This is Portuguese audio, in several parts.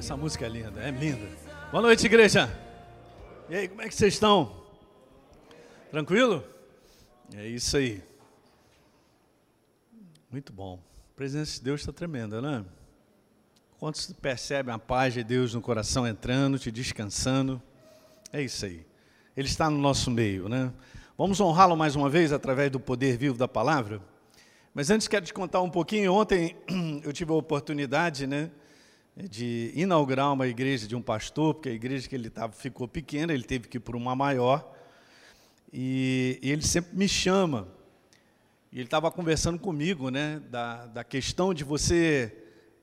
essa música é linda, é linda. Boa noite, igreja. E aí, como é que vocês estão? Tranquilo? É isso aí. Muito bom. A presença de Deus está tremenda, né? Quantos percebem a paz de Deus no coração entrando, te descansando? É isso aí. Ele está no nosso meio, né? Vamos honrá-lo mais uma vez através do poder vivo da palavra? Mas antes quero te contar um pouquinho. Ontem eu tive a oportunidade, né, de inaugurar uma igreja de um pastor, porque a igreja que ele estava ficou pequena, ele teve que ir para uma maior. E, e, ele sempre me chama. E ele estava conversando comigo, né, da, da questão de você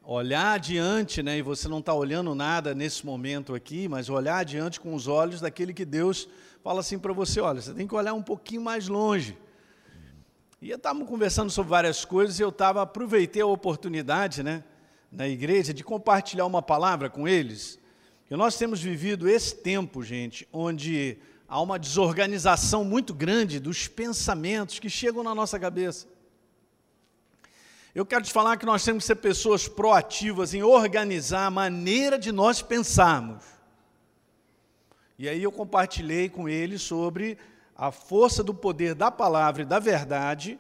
olhar adiante, né, e você não está olhando nada nesse momento aqui, mas olhar adiante com os olhos daquele que Deus fala assim para você: olha, você tem que olhar um pouquinho mais longe. E estávamos conversando sobre várias coisas e eu estava, aproveitei a oportunidade, né, na igreja, de compartilhar uma palavra com eles. E nós temos vivido esse tempo, gente, onde há uma desorganização muito grande dos pensamentos que chegam na nossa cabeça. Eu quero te falar que nós temos que ser pessoas proativas em organizar a maneira de nós pensarmos. E aí eu compartilhei com eles sobre a força do poder da palavra e da verdade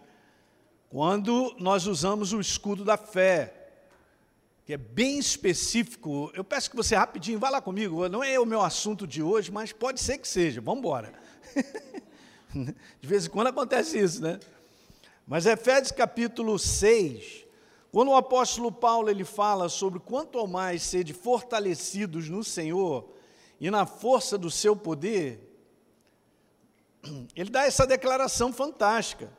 quando nós usamos o escudo da fé, que é bem específico. Eu peço que você rapidinho vá lá comigo, não é o meu assunto de hoje, mas pode ser que seja. Vamos embora. De vez em quando acontece isso, né? Mas Efésios capítulo 6, quando o apóstolo Paulo ele fala sobre quanto ao mais sede fortalecidos no Senhor e na força do seu poder, ele dá essa declaração fantástica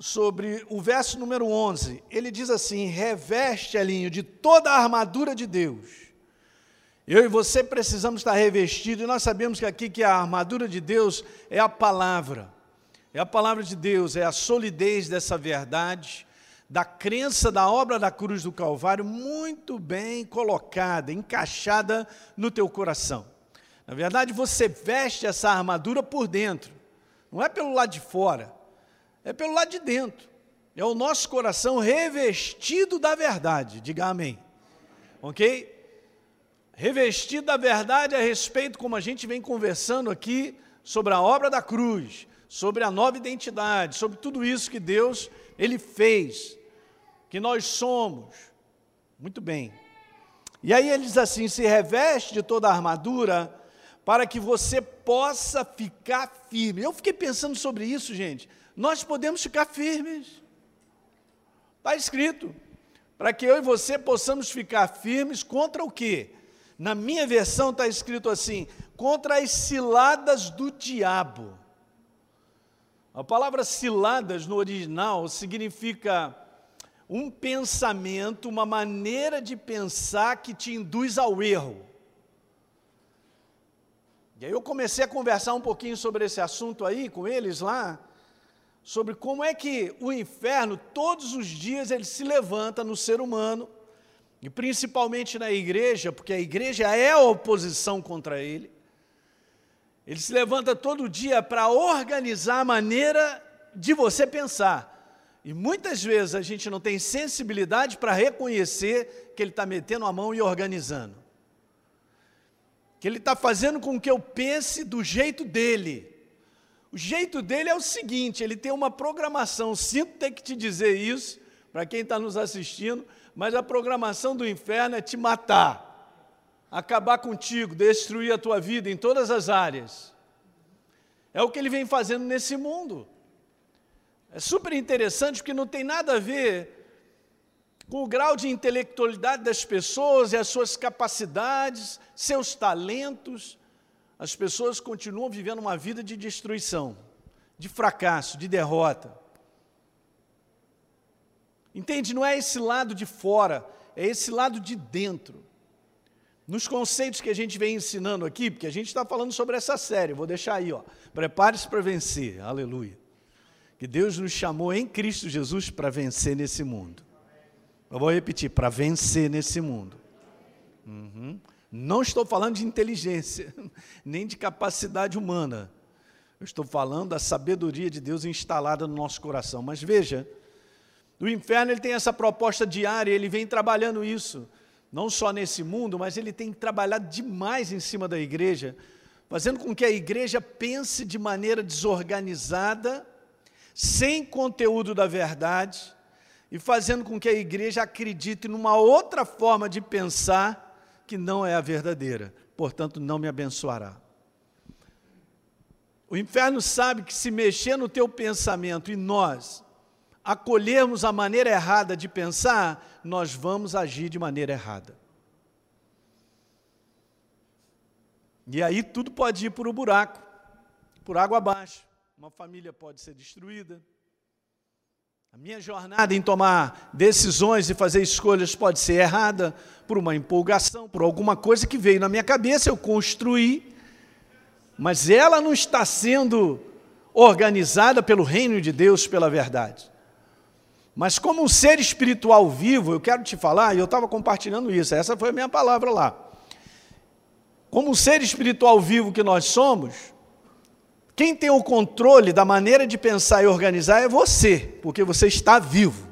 sobre o verso número 11. Ele diz assim: reveste, Elinho, de toda a armadura de Deus. Eu e você precisamos estar revestidos, e nós sabemos que aqui que a armadura de Deus é a palavra. É a palavra de Deus, é a solidez dessa verdade, da crença da obra da cruz do Calvário, muito bem colocada, encaixada no teu coração. Na verdade, você veste essa armadura por dentro, não é pelo lado de fora, é pelo lado de dentro. É o nosso coração revestido da verdade, diga amém. Ok? Revestido da verdade a respeito, como a gente vem conversando aqui, sobre a obra da cruz, sobre a nova identidade, sobre tudo isso que Deus ele fez, que nós somos. Muito bem. E aí ele diz assim: se reveste de toda a armadura para que você possa ficar firme. Eu fiquei pensando sobre isso, gente. Nós podemos ficar firmes. Está escrito. Para que eu e você possamos ficar firmes contra o quê? Na minha versão está escrito assim: contra as ciladas do diabo. A palavra ciladas no original significa um pensamento, uma maneira de pensar que te induz ao erro. E aí eu comecei a conversar um pouquinho sobre esse assunto aí com eles lá, sobre como é que o inferno, todos os dias, ele se levanta no ser humano, e principalmente na igreja, porque a igreja é a oposição contra ele. Ele se levanta todo dia para organizar a maneira de você pensar. E muitas vezes a gente não tem sensibilidade para reconhecer que ele está metendo a mão e organizando que ele está fazendo com que eu pense do jeito dele. O jeito dele é o seguinte: ele tem uma programação, sinto ter que te dizer isso, para quem está nos assistindo, mas a programação do inferno é te matar, acabar contigo, destruir a tua vida em todas as áreas. É o que ele vem fazendo nesse mundo. É super interessante porque não tem nada a ver com o grau de intelectualidade das pessoas e as suas capacidades, seus talentos, as pessoas continuam vivendo uma vida de destruição, de fracasso, de derrota. Entende? Não é esse lado de fora, é esse lado de dentro. Nos conceitos que a gente vem ensinando aqui, porque a gente está falando sobre essa série, vou deixar aí, ó. Prepare-se para vencer, aleluia. Que Deus nos chamou em Cristo Jesus para vencer nesse mundo. Eu vou repetir, para vencer nesse mundo. Uhum. Não estou falando de inteligência, nem de capacidade humana. Eu estou falando da sabedoria de Deus instalada no nosso coração. Mas veja, o inferno ele tem essa proposta diária, ele vem trabalhando isso. não só nesse mundo, mas ele tem trabalhado demais em cima da igreja, fazendo com que a igreja pense de maneira desorganizada, sem conteúdo da verdade, e fazendo com que a igreja acredite numa outra forma de pensar que não é a verdadeira, portanto, não me abençoará. O inferno sabe que se mexer no teu pensamento e nós acolhermos a maneira errada de pensar, nós vamos agir de maneira errada. E aí tudo pode ir por um buraco, por água abaixo. Uma família pode ser destruída. A minha jornada em tomar decisões e fazer escolhas pode ser errada por uma empolgação, por alguma coisa que veio na minha cabeça, eu construí, mas ela não está sendo organizada pelo reino de Deus, pela verdade. Mas como um ser espiritual vivo, eu quero te falar, e eu estava compartilhando isso, essa foi a minha palavra lá. Como um ser espiritual vivo que nós somos, quem tem o controle da maneira de pensar e organizar é você, porque você está vivo.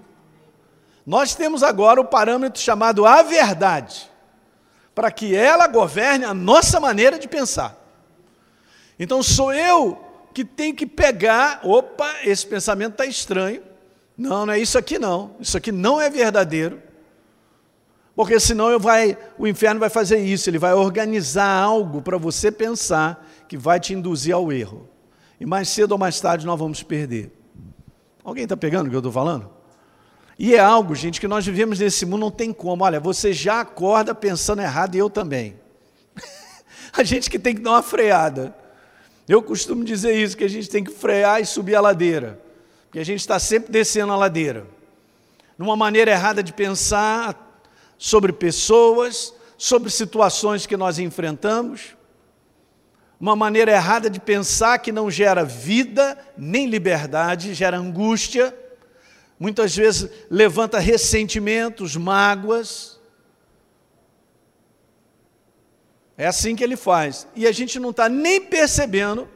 Nós temos agora o parâmetro chamado a verdade, para que ela governe a nossa maneira de pensar. Então sou eu que tenho que pegar, opa, esse pensamento está estranho. Não, não é isso aqui não. Isso aqui não é verdadeiro. Porque senão eu vai, o inferno vai fazer isso, ele vai organizar algo para você pensar que vai te induzir ao erro. E mais cedo ou mais tarde nós vamos perder. Alguém está pegando o que eu estou falando? E é algo, gente, que nós vivemos nesse mundo, não tem como. Olha, você já acorda pensando errado e eu também. a gente que tem que dar uma freada. Eu costumo dizer isso, que a gente tem que frear e subir a ladeira. Porque a gente está sempre descendo a ladeira. Numa maneira errada de pensar sobre pessoas, sobre situações que nós enfrentamos uma maneira errada de pensar que não gera vida nem liberdade, gera angústia, muitas vezes levanta ressentimentos, mágoas. É assim que ele faz. E a gente não está nem percebendo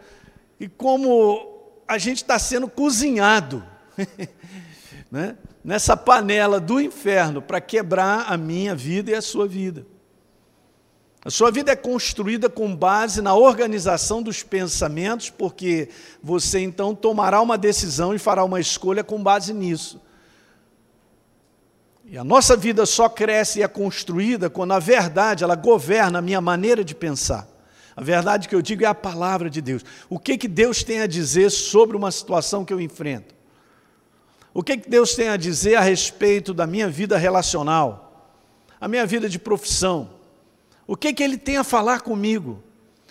e como a gente está sendo cozinhado né? nessa panela do inferno para quebrar a minha vida e a sua vida. A sua vida é construída com base na organização dos pensamentos, porque você então tomará uma decisão e fará uma escolha com base nisso. E a nossa vida só cresce e é construída quando a verdade ela governa a minha maneira de pensar. A verdade que eu digo é a palavra de Deus. O que, que Deus tem a dizer sobre uma situação que eu enfrento? O que, que Deus tem a dizer a respeito da minha vida relacional, a minha vida de profissão? O que, que ele tem a falar comigo?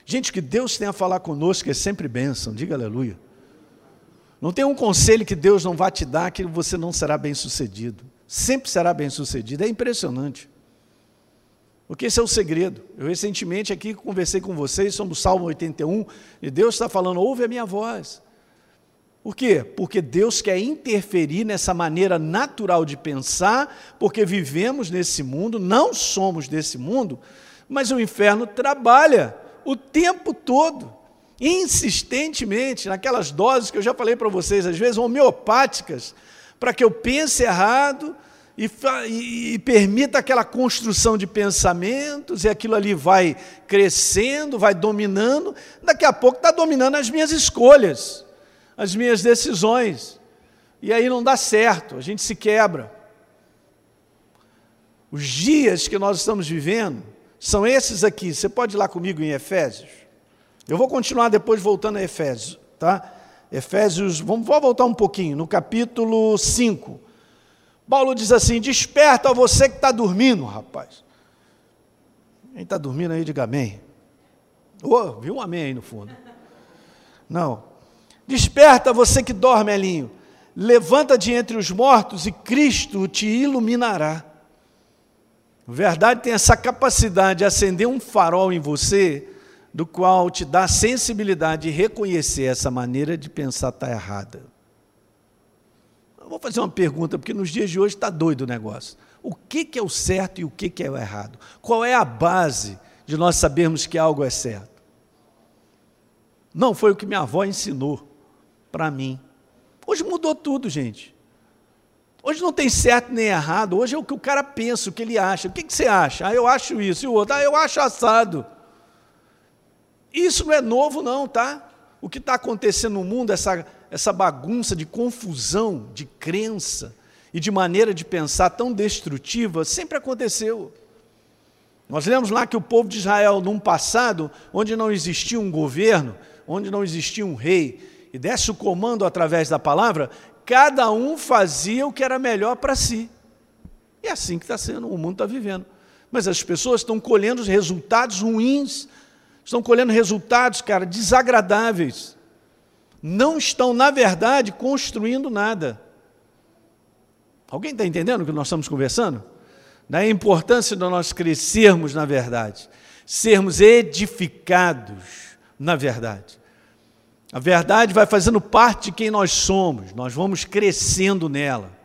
Gente, que Deus tem a falar conosco é sempre bênção, diga aleluia. Não tem um conselho que Deus não vai te dar que você não será bem sucedido. Sempre será bem sucedido. É impressionante. Porque esse é o segredo. Eu recentemente aqui conversei com vocês sobre o Salmo 81 e Deus está falando: ouve a minha voz. Por quê? Porque Deus quer interferir nessa maneira natural de pensar, porque vivemos nesse mundo, não somos desse mundo, mas o inferno trabalha o tempo todo, insistentemente, naquelas doses que eu já falei para vocês, às vezes homeopáticas, para que eu pense errado e, e, e, permita aquela construção de pensamentos, e aquilo ali vai crescendo, vai dominando, daqui a pouco está dominando as minhas escolhas, as minhas decisões, e aí não dá certo, a gente se quebra. Os dias que nós estamos vivendo, são esses aqui. Você pode ir lá comigo em Efésios? Eu vou continuar depois voltando a Efésios, tá? Efésios, vamos, voltar um pouquinho, no capítulo 5. Paulo diz assim: Desperta você que está dormindo, rapaz. Quem está dormindo aí, diga amém. Oh, viu um amém aí no fundo. Não. Desperta você que dorme, Elinho. Levanta de entre os mortos e Cristo te iluminará. Verdade tem essa capacidade de acender um farol em você, do qual te dá sensibilidade de reconhecer essa maneira de pensar está errada. Eu vou fazer uma pergunta, porque nos dias de hoje está doido o negócio. O que, que é o certo e o que, que é o errado? Qual é a base de nós sabermos que algo é certo? Não foi o que minha avó ensinou para mim. Hoje mudou tudo, gente. Hoje não tem certo nem errado, hoje é o que o cara pensa, o que ele acha. O que, que você acha? Ah, eu acho isso, e o outro, ah, eu acho assado. Isso não é novo, não, tá? O que está acontecendo no mundo, essa, essa bagunça de confusão, de crença e de maneira de pensar tão destrutiva, sempre aconteceu. Nós lemos lá que o povo de Israel, num passado, onde não existia um governo, onde não existia um rei, e desse o comando através da palavra, cada um fazia o que era melhor para si. E é assim que está sendo, o mundo está vivendo. Mas as pessoas estão colhendo os resultados ruins, estão colhendo resultados, cara, desagradáveis. Não estão, na verdade, construindo nada. Alguém está entendendo o que nós estamos conversando? Da importância de nós crescermos na verdade, sermos edificados na verdade. A verdade vai fazendo parte de quem nós somos, nós vamos crescendo nela.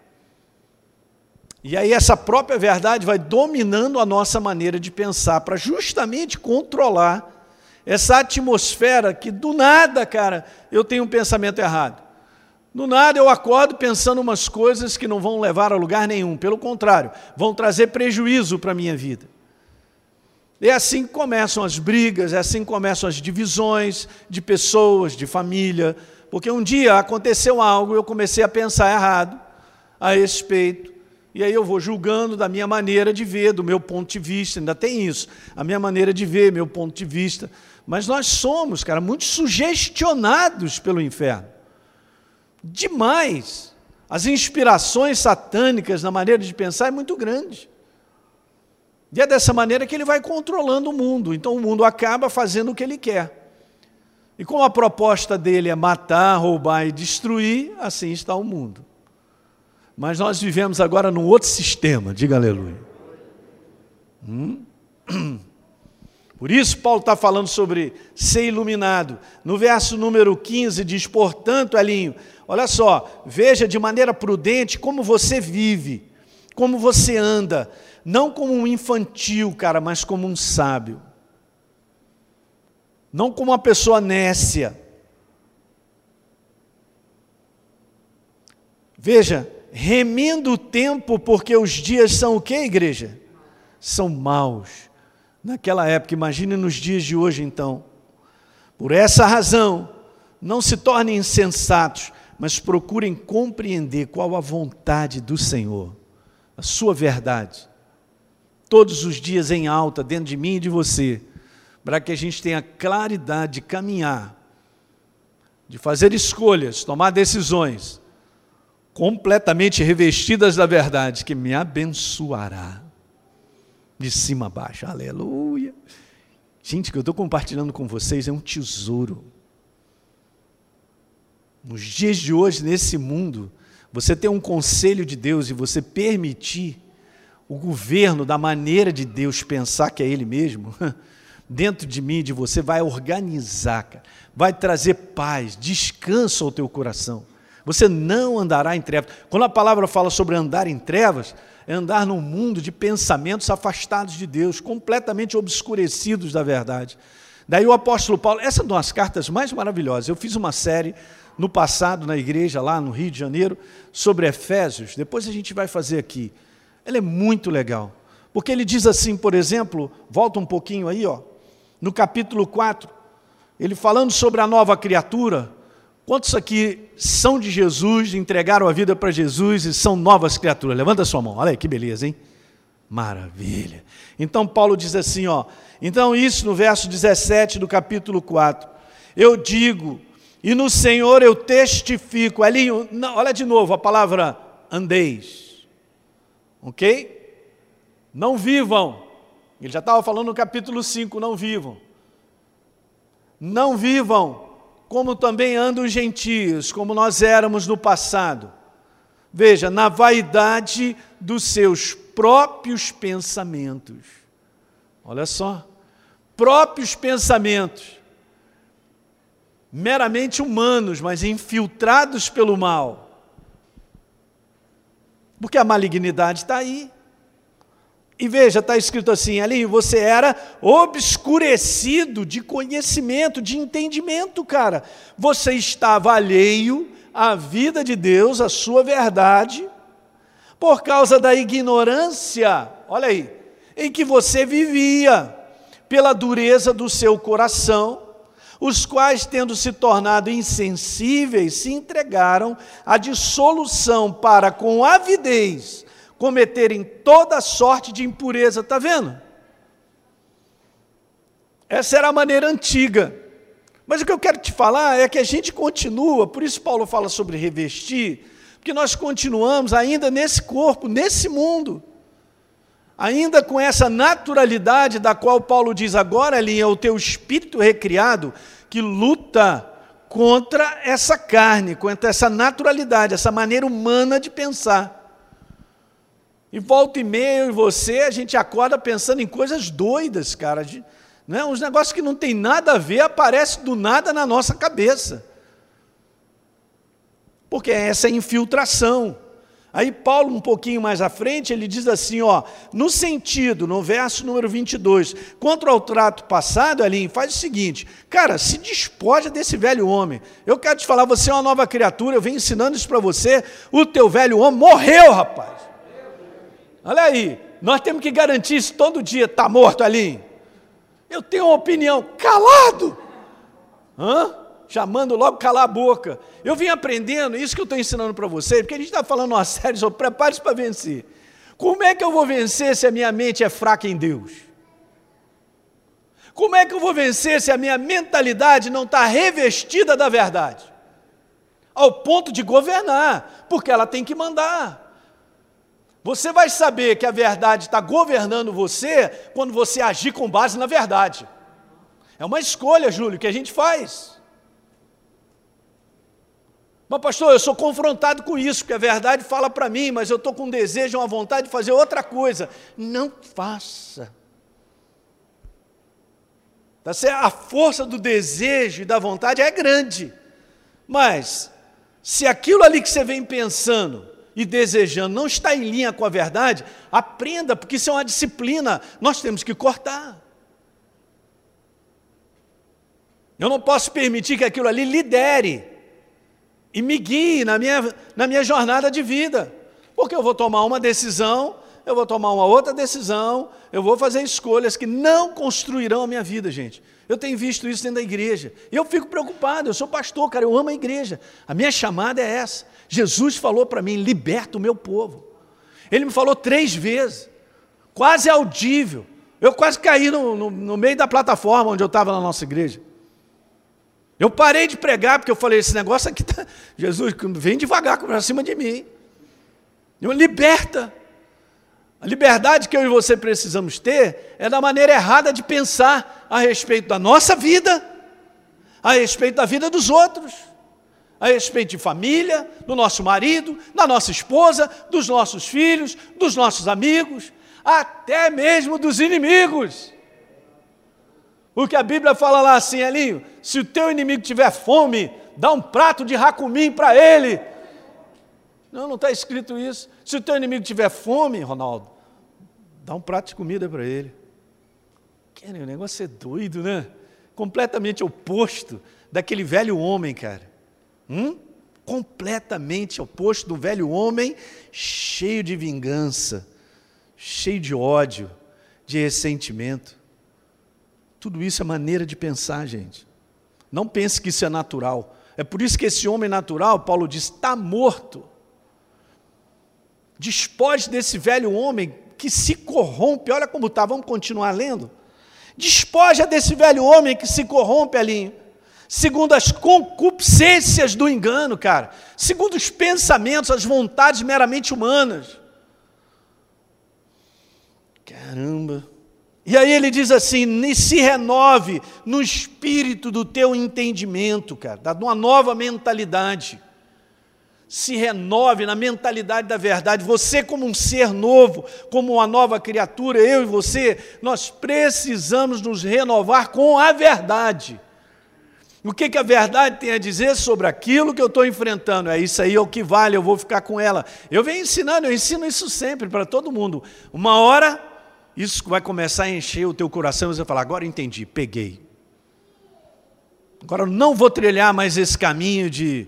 E aí essa própria verdade vai dominando a nossa maneira de pensar para justamente controlar essa atmosfera que do nada, cara, eu tenho um pensamento errado. Do nada eu acordo pensando umas coisas que não vão levar a lugar nenhum, pelo contrário, vão trazer prejuízo para a minha vida. É assim que começam as brigas, é assim que começam as divisões de pessoas, de família, porque um dia aconteceu algo, eu comecei a pensar errado a respeito, e aí eu vou julgando da minha maneira de ver, do meu ponto de vista, ainda tem isso, a minha maneira de ver, meu ponto de vista, mas nós somos, cara, muito sugestionados pelo inferno. Demais. As inspirações satânicas na maneira de pensar é muito grande. E é dessa maneira que ele vai controlando o mundo. Então o mundo acaba fazendo o que ele quer. E como a proposta dele é matar, roubar e destruir, assim está o mundo. Mas nós vivemos agora num outro sistema, diga aleluia. Hum? Por isso, Paulo está falando sobre ser iluminado. No verso número 15 diz: Portanto, Elinho, olha só, veja de maneira prudente como você vive, como você anda, não como um infantil, cara, mas como um sábio. Não como uma pessoa nécia. Veja, remendo o tempo, porque os dias são o que, igreja? São maus naquela época, imagine nos dias de hoje então. Por essa razão, não se tornem insensatos, mas procurem compreender qual a vontade do Senhor, a sua verdade. Todos os dias em alta, dentro de mim e de você, para que a gente tenha claridade de caminhar, de fazer escolhas, tomar decisões completamente revestidas da verdade que me abençoará de cima a baixo. Aleluia. Gente, o que eu estou compartilhando com vocês é um tesouro. Nos dias de hoje, nesse mundo, você ter um conselho de Deus e você permitir o governo da maneira de Deus pensar que é Ele mesmo, dentro de mim de você, vai organizar, cara, vai trazer paz, descanso ao teu coração. Você não andará em trevas. Quando a palavra fala sobre andar em trevas, é andar num mundo de pensamentos afastados de Deus, completamente obscurecidos da verdade. Daí o apóstolo Paulo, essa é uma das cartas mais maravilhosas. Eu fiz uma série no passado na igreja lá no Rio de Janeiro sobre Efésios. Depois a gente vai fazer aqui. Ela é muito legal. Porque ele diz assim, por exemplo, volta um pouquinho aí, ó, no capítulo 4, ele falando sobre a nova criatura, Quantos aqui são de Jesus, entregaram a vida para Jesus e são novas criaturas? Levanta sua mão, olha aí que beleza, hein? Maravilha. Então Paulo diz assim, ó. Então isso no verso 17 do capítulo 4. Eu digo, e no Senhor eu testifico. Ali, não, olha de novo a palavra andeis. Ok? Não vivam. Ele já estava falando no capítulo 5, não vivam. Não vivam como também andam os gentios, como nós éramos no passado. Veja, na vaidade dos seus próprios pensamentos. Olha só, próprios pensamentos, meramente humanos, mas infiltrados pelo mal. Porque a malignidade está aí. E veja, está escrito assim, ali, você era obscurecido de conhecimento, de entendimento, cara. Você estava alheio à vida de Deus, à sua verdade, por causa da ignorância, olha aí, em que você vivia, pela dureza do seu coração, os quais, tendo se tornado insensíveis, se entregaram à dissolução para, com avidez, cometerem toda sorte de impureza. Está vendo? Essa era a maneira antiga. Mas o que eu quero te falar é que a gente continua, por isso Paulo fala sobre revestir, porque nós continuamos ainda nesse corpo, nesse mundo, ainda com essa naturalidade da qual Paulo diz agora, ali é o teu espírito recriado que luta contra essa carne, contra essa naturalidade, essa maneira humana de pensar. E volta e meia, e você, a gente acorda pensando em coisas doidas, cara. Né? Uns negócios que não tem nada a ver, aparecem do nada na nossa cabeça. Porque é essa infiltração. Aí Paulo, um pouquinho mais à frente, ele diz assim, ó, no sentido, no verso número 22, quanto ao trato passado, ali, faz o seguinte, cara, se despoja desse velho homem. Eu quero te falar, você é uma nova criatura, eu venho ensinando isso para você, o teu velho homem morreu, rapaz. Olha aí, nós temos que garantir isso todo dia, está morto ali. Eu tenho uma opinião, calado. Hã? Chamando logo calar a boca. Eu vim aprendendo, isso que eu estou ensinando para vocês, porque a gente está falando uma série sobre prepare-se para vencer. Como é que eu vou vencer se a minha mente é fraca em Deus? Como é que eu vou vencer se a minha mentalidade não está revestida da verdade? Ao ponto de governar, porque ela tem que mandar. Você vai saber que a verdade está governando você quando você agir com base na verdade. É uma escolha, Júlio, que a gente faz. Mas, pastor, eu sou confrontado com isso, porque a verdade fala para mim, mas eu estou com um desejo, uma vontade de fazer outra coisa. Não faça. Tá certo? A força do desejo e da vontade é grande. Mas, se aquilo ali que você vem pensando e desejando não está em linha com a verdade, aprenda, porque isso é uma disciplina, nós temos que cortar. Eu não posso permitir que aquilo ali lidere e me guie na minha, na minha jornada de vida, porque eu vou tomar uma decisão, eu vou tomar uma outra decisão, eu vou fazer escolhas que não construirão a minha vida, gente. Eu tenho visto isso dentro da igreja. E eu fico preocupado, eu sou pastor, cara, eu amo a igreja. A minha chamada é essa. Jesus falou para mim: liberta o meu povo. Ele me falou três vezes, quase audível. Eu quase caí no, no, no meio da plataforma onde eu estava na nossa igreja. Eu parei de pregar porque eu falei: esse negócio aqui tá. Jesus, vem devagar para cima de mim. Eu, liberta. A liberdade que eu e você precisamos ter é da maneira errada de pensar a respeito da nossa vida, a respeito da vida dos outros a respeito de família, do nosso marido, da nossa esposa, dos nossos filhos, dos nossos amigos, até mesmo dos inimigos. O que a Bíblia fala lá assim, ali, se o teu inimigo tiver fome, dá um prato de racumim para ele. Não, não está escrito isso. Se o teu inimigo tiver fome, Ronaldo, dá um prato de comida para ele. o negócio é doido, né? Completamente oposto daquele velho homem, cara Hum? Completamente oposto do velho homem, cheio de vingança, cheio de ódio, de ressentimento. Tudo isso é maneira de pensar, gente. Não pense que isso é natural. É por isso que esse homem natural, Paulo diz, está morto. Despoje desse velho homem que se corrompe. Olha como está, vamos continuar lendo. Despoja desse velho homem que se corrompe ali segundo as concupiscências do engano, cara, segundo os pensamentos, as vontades meramente humanas. Caramba. E aí ele diz assim: se renove no espírito do teu entendimento, cara, dá uma nova mentalidade. Se renove na mentalidade da verdade. Você, como um ser novo, como uma nova criatura, eu e você, nós precisamos nos renovar com a verdade. O que, que a verdade tem a dizer sobre aquilo que eu estou enfrentando? É isso aí, é o que vale, eu vou ficar com ela. Eu venho ensinando, eu ensino isso sempre para todo mundo. Uma hora, isso vai começar a encher o teu coração e você vai falar: agora entendi, peguei. Agora não vou trilhar mais esse caminho de,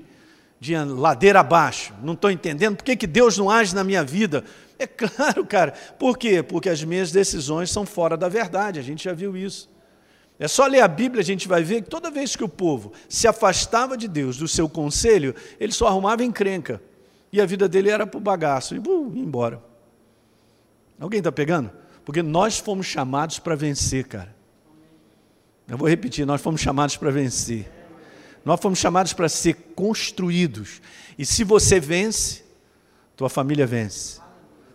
de ladeira abaixo. Não estou entendendo por que, que Deus não age na minha vida. É claro, cara. Por quê? Porque as minhas decisões são fora da verdade. A gente já viu isso. É só ler a Bíblia, a gente vai ver que toda vez que o povo se afastava de Deus, do seu conselho, ele só arrumava encrenca. E a vida dele era para o bagaço, e uh, ia embora. Alguém está pegando? Porque nós fomos chamados para vencer, cara. Eu vou repetir, nós fomos chamados para vencer. Nós fomos chamados para ser construídos. E se você vence, tua família vence.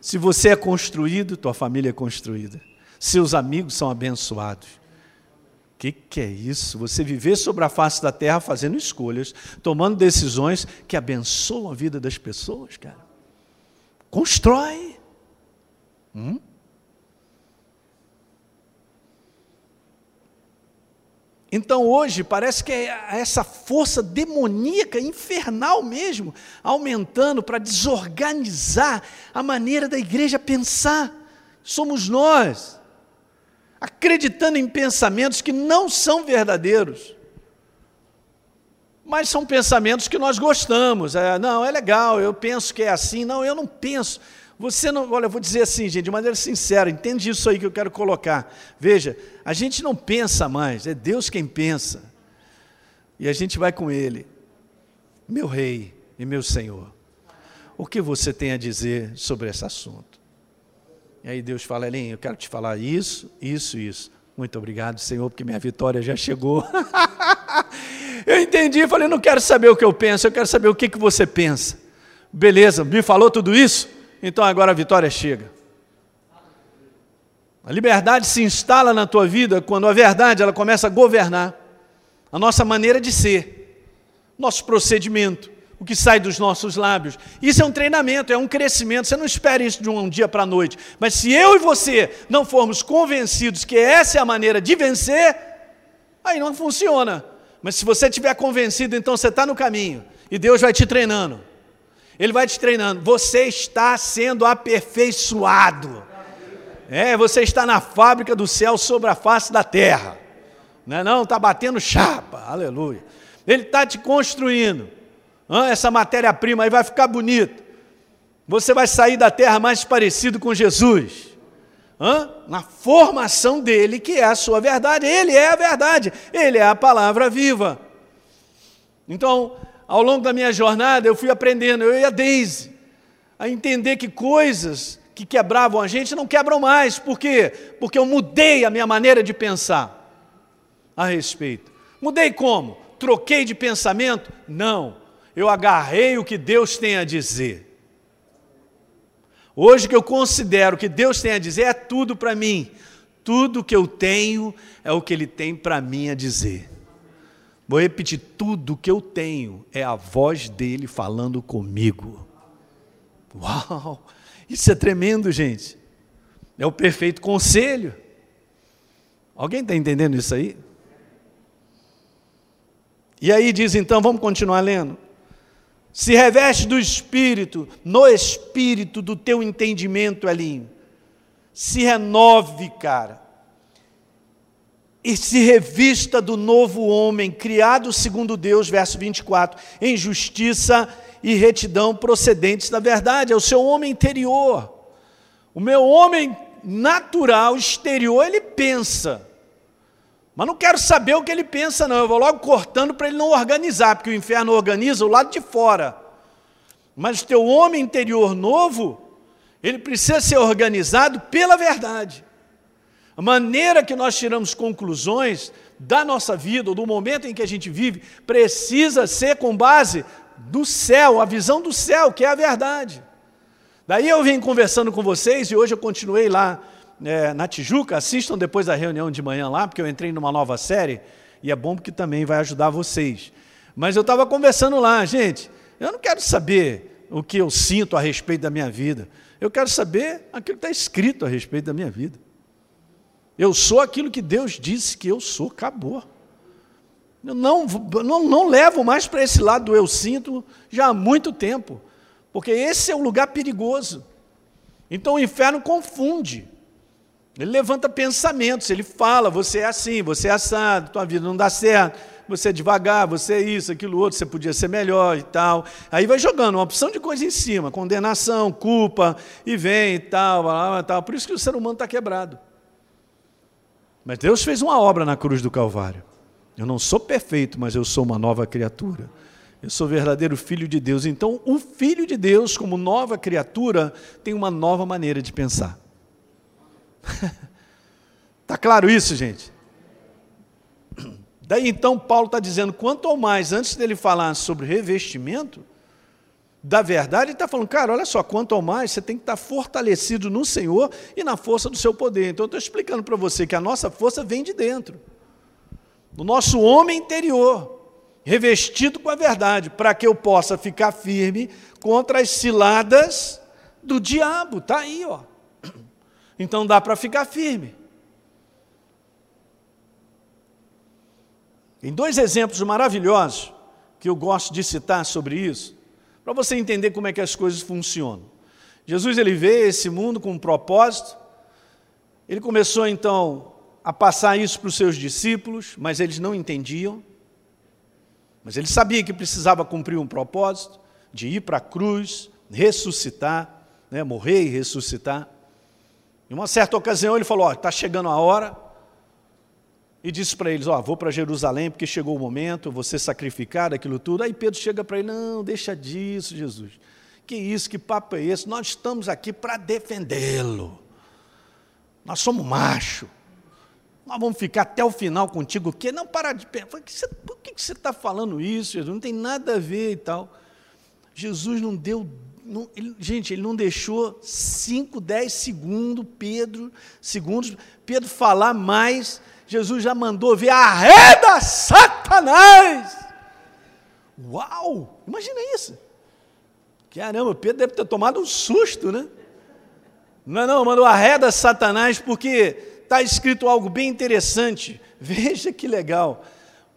Se você é construído, tua família é construída. Seus amigos são abençoados. O que, que é isso? Você viver sobre a face da terra fazendo escolhas, tomando decisões que abençoam a vida das pessoas, cara. Constrói. Hum? Então hoje parece que é essa força demoníaca, infernal mesmo, aumentando para desorganizar a maneira da igreja pensar. Somos nós, acreditando em pensamentos que não são verdadeiros, mas são pensamentos que nós gostamos. É, não, é legal, eu penso que é assim. Não, eu não penso. Você não, olha, eu vou dizer assim, gente, de maneira sincera, entende isso aí que eu quero colocar. Veja, a gente não pensa mais, é Deus quem pensa. E a gente vai com Ele. Meu Rei e meu Senhor, o que você tem a dizer sobre esse assunto? E aí Deus fala, Elinho, eu quero te falar isso, isso, isso. Muito obrigado, Senhor, porque minha vitória já chegou. eu entendi, falei, não quero saber o que eu penso, eu quero saber o que, que você pensa. Beleza, me falou tudo isso? Então agora a vitória chega. A liberdade se instala na tua vida quando a verdade ela começa a governar a nossa maneira de ser, nosso procedimento, o que sai dos nossos lábios. Isso é um treinamento, é um crescimento. Você não espere isso de um dia para a noite. Mas se eu e você não formos convencidos que essa é a maneira de vencer, aí não funciona. Mas se você estiver convencido, então você está no caminho e Deus vai te treinando. Ele vai te treinando. Você está sendo aperfeiçoado. É, você está na fábrica do céu sobre a face da terra. Não é não? Está batendo chapa. Aleluia. Ele está te construindo. Essa matéria-prima aí vai ficar bonita. Você vai sair da terra mais parecido com Jesus. Na formação dele, que é a sua verdade. Ele é a verdade. Ele é a palavra viva. Então, ao longo da minha jornada, eu fui aprendendo, eu e a Daisy, a entender que coisas que quebravam a gente não quebram mais. Por quê? Porque eu mudei a minha maneira de pensar a respeito. Mudei como? Troquei de pensamento? Não. Eu agarrei o que Deus tem a dizer. Hoje que eu considero que Deus tem a dizer é tudo para mim. Tudo que eu tenho é o que Ele tem para mim a dizer. Vou repetir: tudo que eu tenho é a voz dele falando comigo. Uau! Isso é tremendo, gente. É o perfeito conselho. Alguém está entendendo isso aí? E aí diz então, vamos continuar lendo. Se reveste do Espírito, no Espírito do teu entendimento, Elinho. Se renove, cara e se revista do novo homem, criado segundo Deus, verso 24, em justiça e retidão procedentes da verdade, é o seu homem interior. O meu homem natural, exterior, ele pensa. Mas não quero saber o que ele pensa, não. Eu vou logo cortando para ele não organizar, porque o inferno organiza o lado de fora. Mas o teu homem interior novo, ele precisa ser organizado pela verdade. A maneira que nós tiramos conclusões da nossa vida, ou do momento em que a gente vive, precisa ser com base do céu, a visão do céu, que é a verdade. Daí eu vim conversando com vocês e hoje eu continuei lá é, na Tijuca. Assistam depois da reunião de manhã lá, porque eu entrei numa nova série e é bom porque também vai ajudar vocês. Mas eu estava conversando lá, gente. Eu não quero saber o que eu sinto a respeito da minha vida. Eu quero saber aquilo que está escrito a respeito da minha vida. Eu sou aquilo que Deus disse que eu sou, acabou. Eu não, não, não levo mais para esse lado do eu sinto já há muito tempo, porque esse é um lugar perigoso. Então o inferno confunde. Ele levanta pensamentos, ele fala, você é assim, você é assado, tua vida não dá certo, você é devagar, você é isso, aquilo outro, você podia ser melhor e tal. Aí vai jogando uma opção de coisa em cima, condenação, culpa, e vem e tal, tal. Por isso que o ser humano está quebrado. Mas Deus fez uma obra na cruz do Calvário. Eu não sou perfeito, mas eu sou uma nova criatura. Eu sou verdadeiro filho de Deus. Então, o filho de Deus, como nova criatura, tem uma nova maneira de pensar. Está claro isso, gente? Daí então Paulo está dizendo, quanto ao mais, antes dele falar sobre revestimento, da verdade, ele está falando, cara, olha só, quanto ao mais, você tem que estar tá fortalecido no Senhor e na força do seu poder. Então eu estou explicando para você que a nossa força vem de dentro, do nosso homem interior, revestido com a verdade, para que eu possa ficar firme contra as ciladas do diabo. Está aí, ó. Então dá para ficar firme. Em dois exemplos maravilhosos que eu gosto de citar sobre isso, para você entender como é que as coisas funcionam. Jesus ele a esse mundo com um propósito. Ele começou então a passar isso para os seus discípulos, mas eles não entendiam. Mas ele sabia que precisava cumprir um propósito de ir para a cruz, ressuscitar, né, morrer e ressuscitar. Em uma certa ocasião ele falou: está chegando a hora. E disse para eles: Ó, vou para Jerusalém porque chegou o momento, vou ser sacrificado, aquilo tudo. Aí Pedro chega para ele: Não, deixa disso, Jesus. Que isso, que papo é esse? Nós estamos aqui para defendê-lo. Nós somos macho. Nós vamos ficar até o final contigo, o quê? Não, para de pensar. Por que você está falando isso, Jesus? Não tem nada a ver e tal. Jesus não deu não, ele, gente, ele não deixou 5, 10 segundos, Pedro, segundos, Pedro falar mais, Jesus já mandou ver, arreda Satanás! Uau! Imagina isso! Caramba, Pedro deve ter tomado um susto, né? Não, é não, mandou arreda Satanás, porque está escrito algo bem interessante. Veja que legal.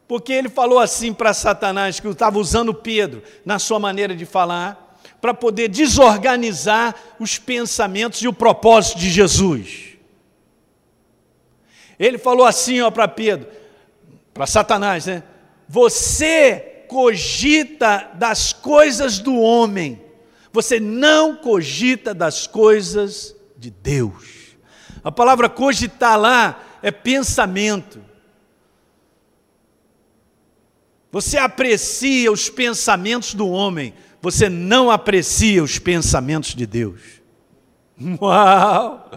Porque ele falou assim para Satanás, que estava usando Pedro na sua maneira de falar para poder desorganizar os pensamentos e o propósito de Jesus. Ele falou assim para Pedro, para Satanás, né? Você cogita das coisas do homem, você não cogita das coisas de Deus. A palavra cogitar lá é pensamento. Você aprecia os pensamentos do homem, você não aprecia os pensamentos de Deus. Uau!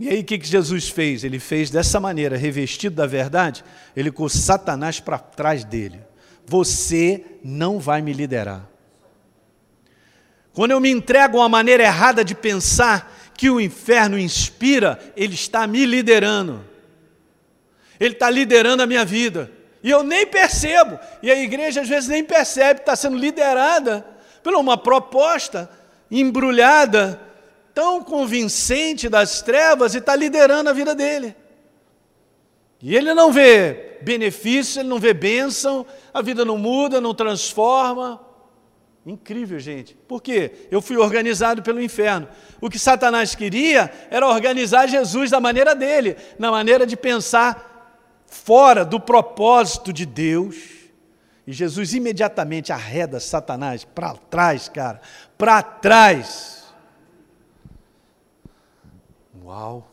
E aí o que, que Jesus fez? Ele fez dessa maneira, revestido da verdade, ele com Satanás para trás dele. Você não vai me liderar. Quando eu me entrego a uma maneira errada de pensar que o inferno inspira, ele está me liderando. Ele está liderando a minha vida. E eu nem percebo. E a igreja às vezes nem percebe, está sendo liderada por uma proposta embrulhada, tão convincente das trevas e está liderando a vida dele. E ele não vê benefício, ele não vê bênção, a vida não muda, não transforma. Incrível, gente. Por quê? Eu fui organizado pelo inferno. O que Satanás queria era organizar Jesus da maneira dele, na maneira de pensar fora do propósito de Deus. E Jesus imediatamente arreda Satanás para trás, cara, para trás. Uau!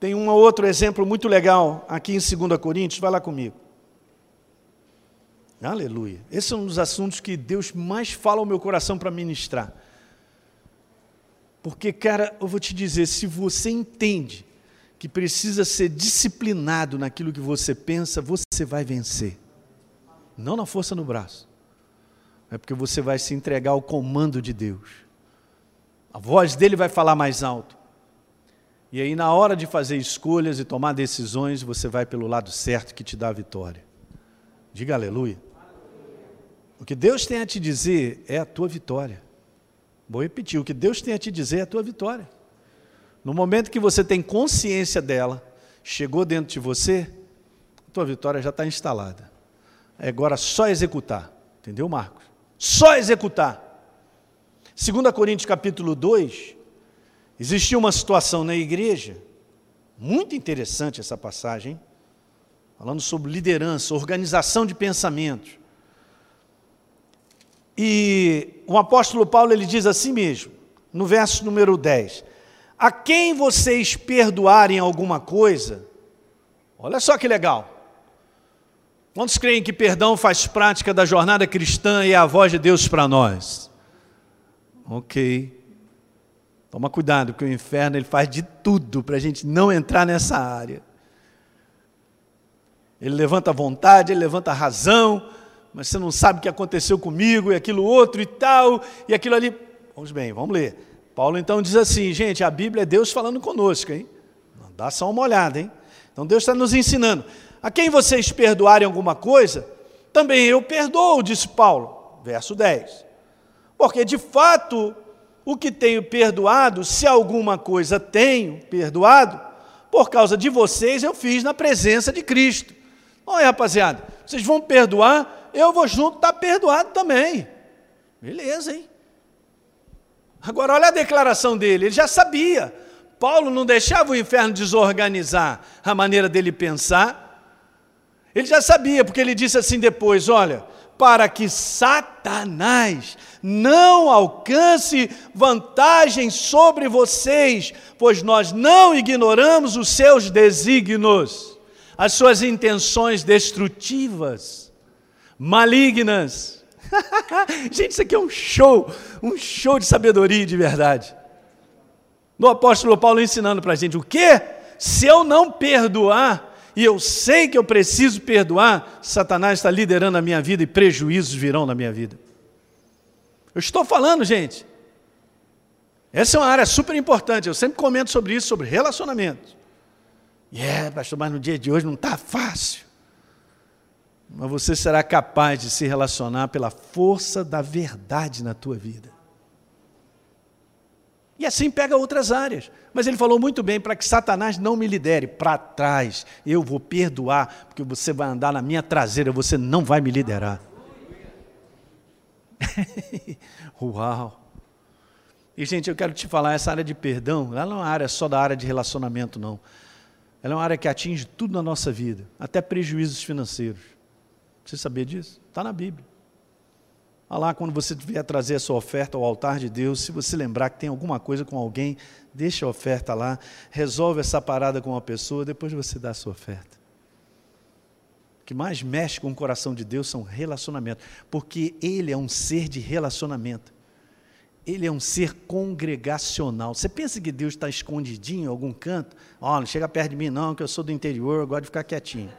Tem um outro exemplo muito legal aqui em 2 Coríntios, vai lá comigo. Aleluia. Esse é um dos assuntos que Deus mais fala ao meu coração para ministrar. Porque, cara, eu vou te dizer, se você entende que precisa ser disciplinado naquilo que você pensa, você vai vencer. Não na força no braço. É porque você vai se entregar ao comando de Deus. A voz dele vai falar mais alto. E aí, na hora de fazer escolhas e tomar decisões, você vai pelo lado certo que te dá a vitória. Diga aleluia. O que Deus tem a te dizer é a tua vitória. Vou repetir: o que Deus tem a te dizer é a tua vitória. No momento que você tem consciência dela, chegou dentro de você, a tua vitória já está instalada. É agora só executar. Entendeu, Marcos? Só executar. 2 Coríntios capítulo 2, existia uma situação na igreja, muito interessante essa passagem, falando sobre liderança, organização de pensamentos. E o apóstolo Paulo ele diz assim mesmo, no verso número 10: A quem vocês perdoarem alguma coisa, olha só que legal. Quantos creem que perdão faz prática da jornada cristã e é a voz de Deus para nós? Ok. Toma cuidado, porque o inferno ele faz de tudo para a gente não entrar nessa área. Ele levanta a vontade, ele levanta a razão, mas você não sabe o que aconteceu comigo, e aquilo outro e tal, e aquilo ali. Vamos bem, vamos ler. Paulo então diz assim, gente, a Bíblia é Deus falando conosco, hein? Dá só uma olhada, hein? Então Deus está nos ensinando. A quem vocês perdoarem alguma coisa, também eu perdoo, disse Paulo, verso 10. Porque de fato, o que tenho perdoado, se alguma coisa tenho perdoado, por causa de vocês eu fiz na presença de Cristo. Olha, rapaziada, vocês vão perdoar, eu vou junto, está perdoado também. Beleza, hein? Agora, olha a declaração dele, ele já sabia. Paulo não deixava o inferno desorganizar a maneira dele pensar. Ele já sabia, porque ele disse assim depois: olha, para que Satanás não alcance vantagem sobre vocês, pois nós não ignoramos os seus desígnios, as suas intenções destrutivas, malignas. Gente, isso aqui é um show, um show de sabedoria de verdade. No apóstolo Paulo ensinando para a gente o que? Se eu não perdoar, e eu sei que eu preciso perdoar, Satanás está liderando a minha vida e prejuízos virão na minha vida. Eu estou falando, gente. Essa é uma área super importante. Eu sempre comento sobre isso, sobre relacionamentos. E yeah, é, pastor, mas no dia de hoje não está fácil. Mas você será capaz de se relacionar pela força da verdade na tua vida. E assim pega outras áreas. Mas ele falou muito bem: para que Satanás não me lidere para trás, eu vou perdoar, porque você vai andar na minha traseira, você não vai me liderar. Uau! E, gente, eu quero te falar: essa área de perdão, ela não é uma área só da área de relacionamento, não. Ela é uma área que atinge tudo na nossa vida, até prejuízos financeiros. Você sabia disso? Está na Bíblia. Olha lá, quando você vier trazer a sua oferta ao altar de Deus, se você lembrar que tem alguma coisa com alguém, deixa a oferta lá, resolve essa parada com uma pessoa, depois você dá a sua oferta. O que mais mexe com o coração de Deus são relacionamentos, porque Ele é um ser de relacionamento. Ele é um ser congregacional. Você pensa que Deus está escondidinho em algum canto? Oh, não chega perto de mim não, que eu sou do interior, eu gosto de ficar quietinho.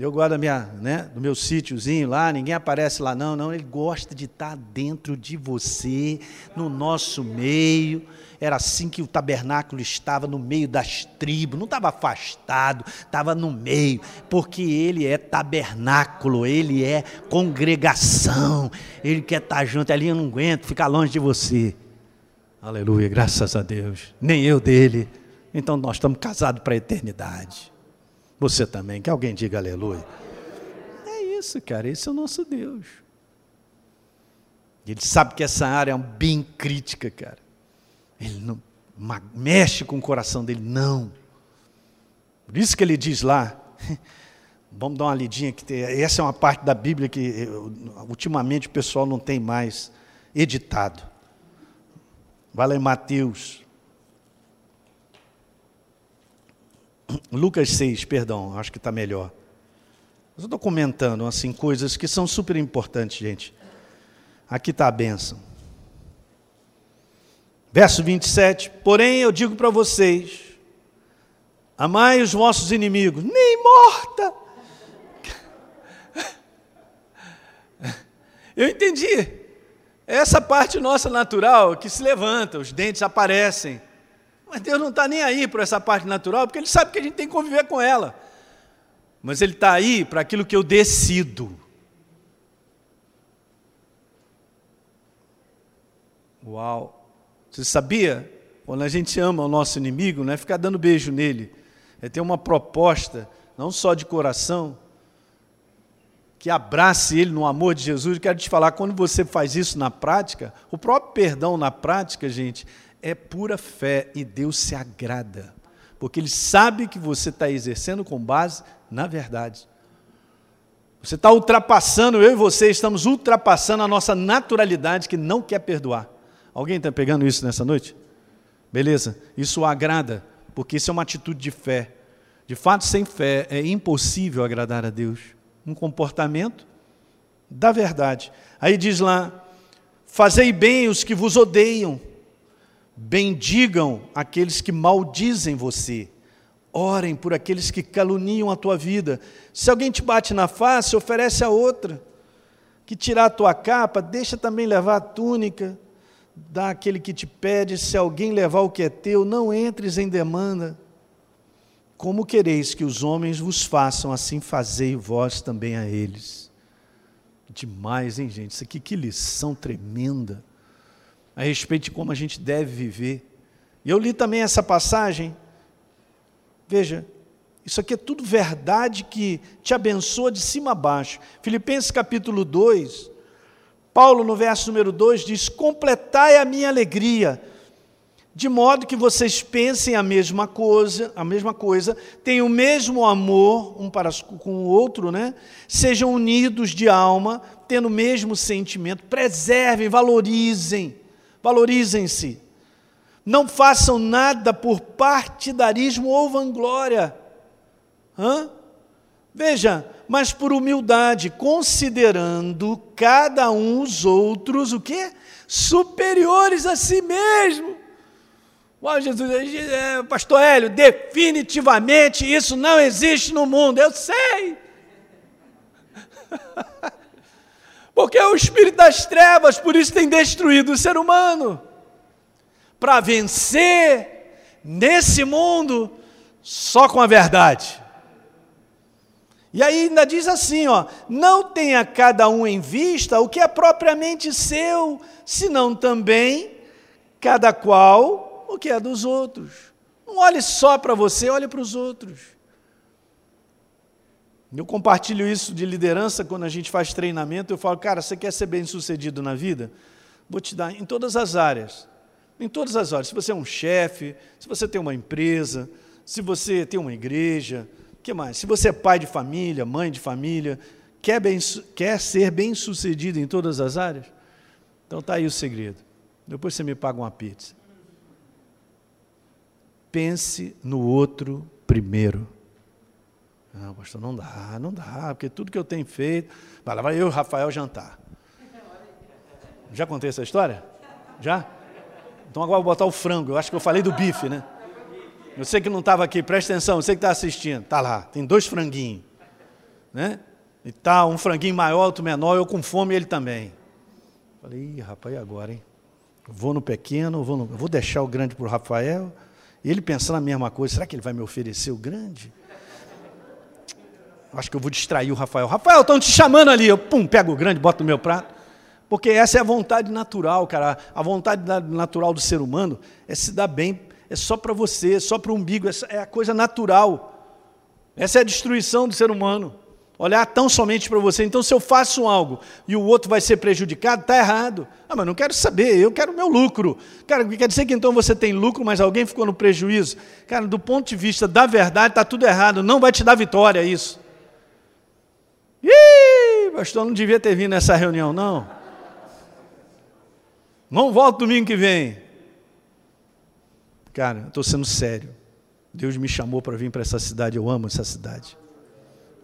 Eu guardo minha, né, do meu sítiozinho lá, ninguém aparece lá não, não, ele gosta de estar dentro de você, no nosso meio. Era assim que o tabernáculo estava no meio das tribos, não estava afastado, estava no meio, porque ele é tabernáculo, ele é congregação, ele quer estar junto, ali eu não aguento ficar longe de você. Aleluia, graças a Deus. Nem eu dele. Então nós estamos casados para a eternidade. Você também, que alguém diga aleluia. É isso, cara, esse é o nosso Deus. Ele sabe que essa área é bem crítica, cara. Ele não mexe com o coração dele, não. Por isso que ele diz lá, vamos dar uma lidinha que tem, essa é uma parte da Bíblia que ultimamente o pessoal não tem mais editado. Vai lá em Mateus Lucas 6, perdão, acho que está melhor. eu estou comentando assim coisas que são super importantes, gente. Aqui está a bênção. Verso 27, porém eu digo para vocês, amai os vossos inimigos, nem morta. Eu entendi. Essa parte nossa natural que se levanta, os dentes aparecem. Mas Deus não está nem aí para essa parte natural, porque Ele sabe que a gente tem que conviver com ela. Mas Ele está aí para aquilo que eu decido. Uau! Você sabia? Quando a gente ama o nosso inimigo, não é ficar dando beijo nele, é ter uma proposta, não só de coração, que abrace ele no amor de Jesus. Eu quero te falar, quando você faz isso na prática, o próprio perdão na prática, gente, é pura fé e Deus se agrada, porque Ele sabe que você está exercendo com base na verdade. Você está ultrapassando, eu e você estamos ultrapassando a nossa naturalidade que não quer perdoar. Alguém está pegando isso nessa noite? Beleza? Isso agrada, porque isso é uma atitude de fé. De fato, sem fé é impossível agradar a Deus. Um comportamento da verdade. Aí diz lá: Fazei bem os que vos odeiam, bendigam aqueles que maldizem você, orem por aqueles que caluniam a tua vida. Se alguém te bate na face, oferece a outra. Que tirar a tua capa, deixa também levar a túnica. Dá aquele que te pede, se alguém levar o que é teu, não entres em demanda. Como quereis que os homens vos façam, assim fazei vós também a eles. Demais, hein, gente? Isso aqui que lição tremenda a respeito de como a gente deve viver. E eu li também essa passagem. Veja, isso aqui é tudo verdade que te abençoa de cima a baixo. Filipenses capítulo 2, Paulo, no verso número 2, diz: Completai a minha alegria, de modo que vocês pensem a mesma coisa, a mesma coisa, tenham o mesmo amor um para com o outro, né? Sejam unidos de alma, tendo o mesmo sentimento, preservem, valorizem, valorizem-se. Não façam nada por partidarismo ou vanglória. Hã? Veja, mas por humildade, considerando cada um os outros o quê? Superiores a si mesmo. Uau, Jesus, é, pastor Hélio, definitivamente isso não existe no mundo, eu sei. Porque é o espírito das trevas, por isso tem destruído o ser humano. Para vencer nesse mundo, só com a verdade. E aí ainda diz assim, ó, não tenha cada um em vista o que é propriamente seu, senão também cada qual o que é dos outros. Não olhe só para você, olhe para os outros. Eu compartilho isso de liderança quando a gente faz treinamento, eu falo, cara, você quer ser bem sucedido na vida? Vou te dar em todas as áreas. Em todas as áreas. Se você é um chefe, se você tem uma empresa, se você tem uma igreja, que mais? Se você é pai de família, mãe de família, quer, bem, quer ser bem sucedido em todas as áreas? Então está aí o segredo. Depois você me paga uma pizza. Pense no outro primeiro. Não, pastor, não dá, não dá, porque tudo que eu tenho feito. Vai lá, vai eu e o Rafael jantar. Já contei essa história? Já? Então agora vou botar o frango. Eu acho que eu falei do bife, né? Eu sei que não estava aqui, presta atenção, você que está assistindo, está lá, tem dois franguinhos. Né? E tá um franguinho maior, outro menor, eu com fome ele também. Falei, Ih, rapaz, e agora, hein? Vou no pequeno, vou, no... vou deixar o grande para o Rafael. E ele pensando a mesma coisa, será que ele vai me oferecer o grande? Acho que eu vou distrair o Rafael. Rafael, estão te chamando ali. Eu, pum, pego o grande, boto no meu prato. Porque essa é a vontade natural, cara. A vontade natural do ser humano é se dar bem é só para você, é só para o umbigo, essa é a coisa natural. Essa é a destruição do ser humano. Olhar tão somente para você. Então, se eu faço algo e o outro vai ser prejudicado, está errado. Ah, mas não quero saber, eu quero o meu lucro. Cara, quer dizer que então você tem lucro, mas alguém ficou no prejuízo? Cara, do ponto de vista da verdade, está tudo errado. Não vai te dar vitória isso. Ih, pastor, não devia ter vindo nessa reunião, não. Não volta domingo que vem. Cara, estou sendo sério. Deus me chamou para vir para essa cidade. Eu amo essa cidade.